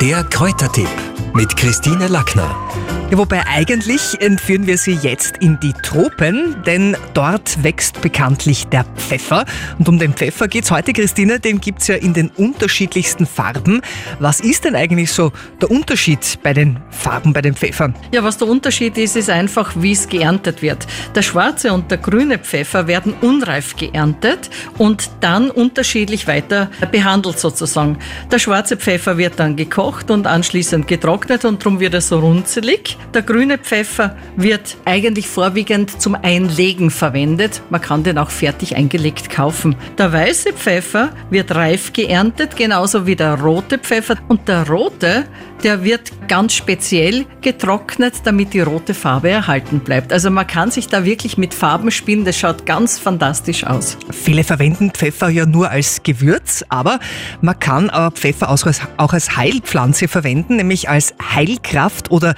Der Kräutertipp mit Christine Lackner. Ja, wobei eigentlich entführen wir Sie jetzt in die Tropen, denn dort wächst bekanntlich der Pfeffer. Und um den Pfeffer geht's heute, Christine. Den gibt's ja in den unterschiedlichsten Farben. Was ist denn eigentlich so der Unterschied bei den Farben bei den Pfeffern? Ja, was der Unterschied ist, ist einfach, wie es geerntet wird. Der schwarze und der grüne Pfeffer werden unreif geerntet und dann unterschiedlich weiter behandelt sozusagen. Der schwarze Pfeffer wird dann gekocht und anschließend getrocknet und darum wird er so runzelig. Der grüne Pfeffer wird eigentlich vorwiegend zum Einlegen verwendet. Man kann den auch fertig eingelegt kaufen. Der weiße Pfeffer wird reif geerntet, genauso wie der rote Pfeffer. Und der rote, der wird ganz speziell getrocknet, damit die rote Farbe erhalten bleibt. Also man kann sich da wirklich mit Farben spielen. Das schaut ganz fantastisch aus. Viele verwenden Pfeffer ja nur als Gewürz, aber man kann aber Pfeffer auch als Heilpflanze verwenden, nämlich als Heilkraft oder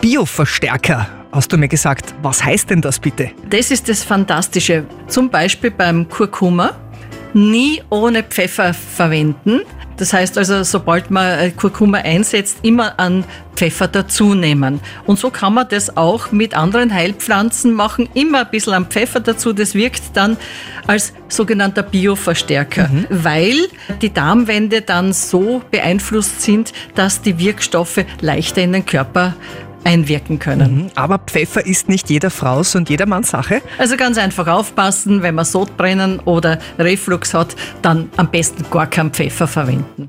Bioverstärker hast du mir gesagt. Was heißt denn das bitte? Das ist das Fantastische. Zum Beispiel beim Kurkuma. Nie ohne Pfeffer verwenden. Das heißt also, sobald man äh, Kurkuma einsetzt, immer an Pfeffer dazu nehmen. Und so kann man das auch mit anderen Heilpflanzen machen. Immer ein bisschen an Pfeffer dazu. Das wirkt dann als sogenannter Bioverstärker, mhm. weil die Darmwände dann so beeinflusst sind, dass die Wirkstoffe leichter in den Körper einwirken können. Mhm, aber Pfeffer ist nicht jeder Frau's und jedermanns Sache. Also ganz einfach aufpassen, wenn man Sodbrennen oder Reflux hat, dann am besten gar keinen Pfeffer verwenden.